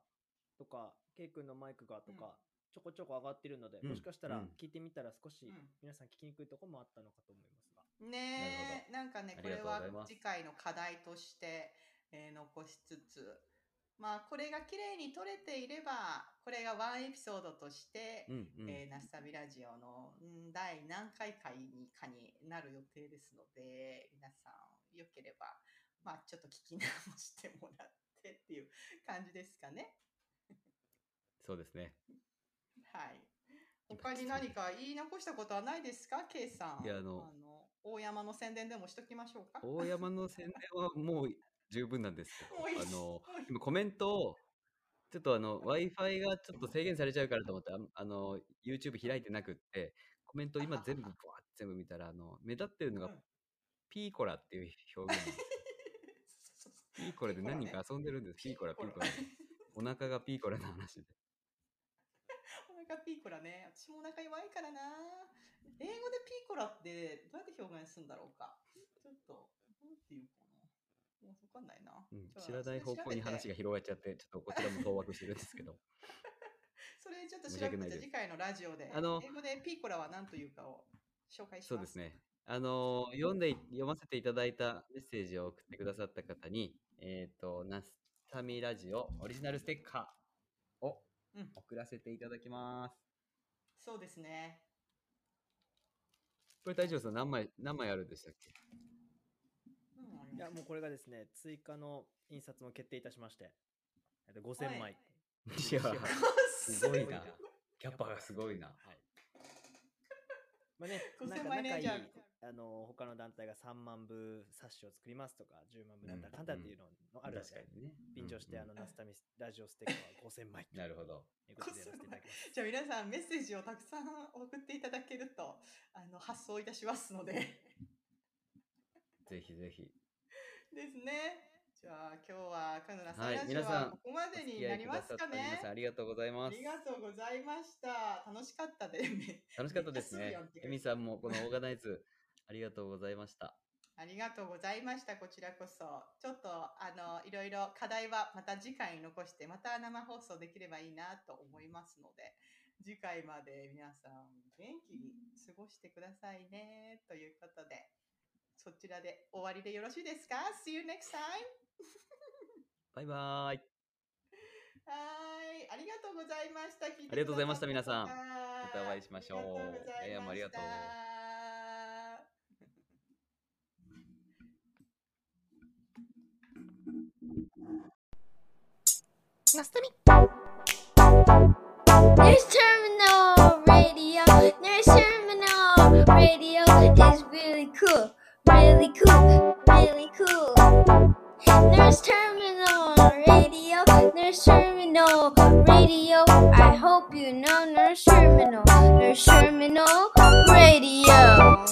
とか、ケイ君のマイクがとか、ちょこちょこ上がってるので、うん。もしかしたらうん。聞いてみたら少しうん。皆さん聞きにくいところもあったのかと思いますが。ねえ、なんかね、これは次回の課題として、えー残しつつ、まあ、これが綺麗に撮れていれば、これがワンエピソードとして、うんうんえーナスタビラジオのん第何回かにかになる予定ですので、皆さん、よければ、まあ、ちょっと聞き直してもらってっていう感じですかね。そうですね。はい。他に何か言い残したことはないですか、ケイさん。いやあの大山の宣伝でもしときましょうか？大山の宣伝はもう十分なんですけど、あの、今コメントを、ちょっとあの、Wi-Fi がちょっと制限されちゃうからと思って、ああの、YouTube 開いてなくって、コメント今全部、バーって全部見たら、あの、目立ってるのが、ピーコラっていう表現なんです。ピーコラで何人か遊んでるんです。ピーコラ、ピーコラ。お腹がピーコラの話で。お腹ピーコラね。私もお腹弱いからな。英語でピーコラってどうやって表現するんだろうか。ちょっと、なんていうかわかんないな。うん知らない方向に話が広がっちゃって、ちょっとこちらも当惑してるんですけど。それちょっと申調べて、次回のラジオで、あの英語でピーコラは何というかを紹介します。そうですね。あのー読んで、読ませていただいたメッセージを送ってくださった方に、えっ、と、ナスタミラジオオリジナルステッカーをうん送らせていただきます。そうですね。これ大丈夫ですか？何枚、何枚あるんでしたっけ？いや、もうこれがですね、追加の印刷も決定いたしまして、えっと5000枚。いや、すごいな。キャッパがすごいな。はい。まあね、5000なんか枚ね仲いいじゃああの他の団体が3万部冊子を作りますとか、10万部なんだかんだっていうののあるので、確かにね便乗して、うんあのナスタミラジオステッカーは5000枚。なるほど。ということでやらせていただきます。じゃあ皆さんメッセージをたくさん送っていただけるとあの発送いたしますのでぜひぜひ。ですね。じゃあ今日はカヌラサはい皆さん、はここまでになりますかお付き合いくださった皆ねさんありがとうございますあり。がとうございました。楽しかったで。楽しかったですね エミさんもこのオーガナイズ、ありがとうございました。ありがとうございました。こちらこそ。ちょっと、あの、いろいろ課題はまた次回に残して、また生放送できればいいなと思いますので、次回まで皆さん元気に過ごしてくださいね。ということで、そちらで終わりでよろしいですか ?See you next time! バイバーイ。はい。ありがとうございました。ありがとうございました、皆さん。またお会いしましょう。ありがとうございましたえーもありがとう。ナスタミ Radio. Terminal Radio. It's really cool. Really cool, really cool. Nurse Terminal Radio, Nurse Terminal Radio. I hope you know Nurse Terminal, Nurse Terminal Radio.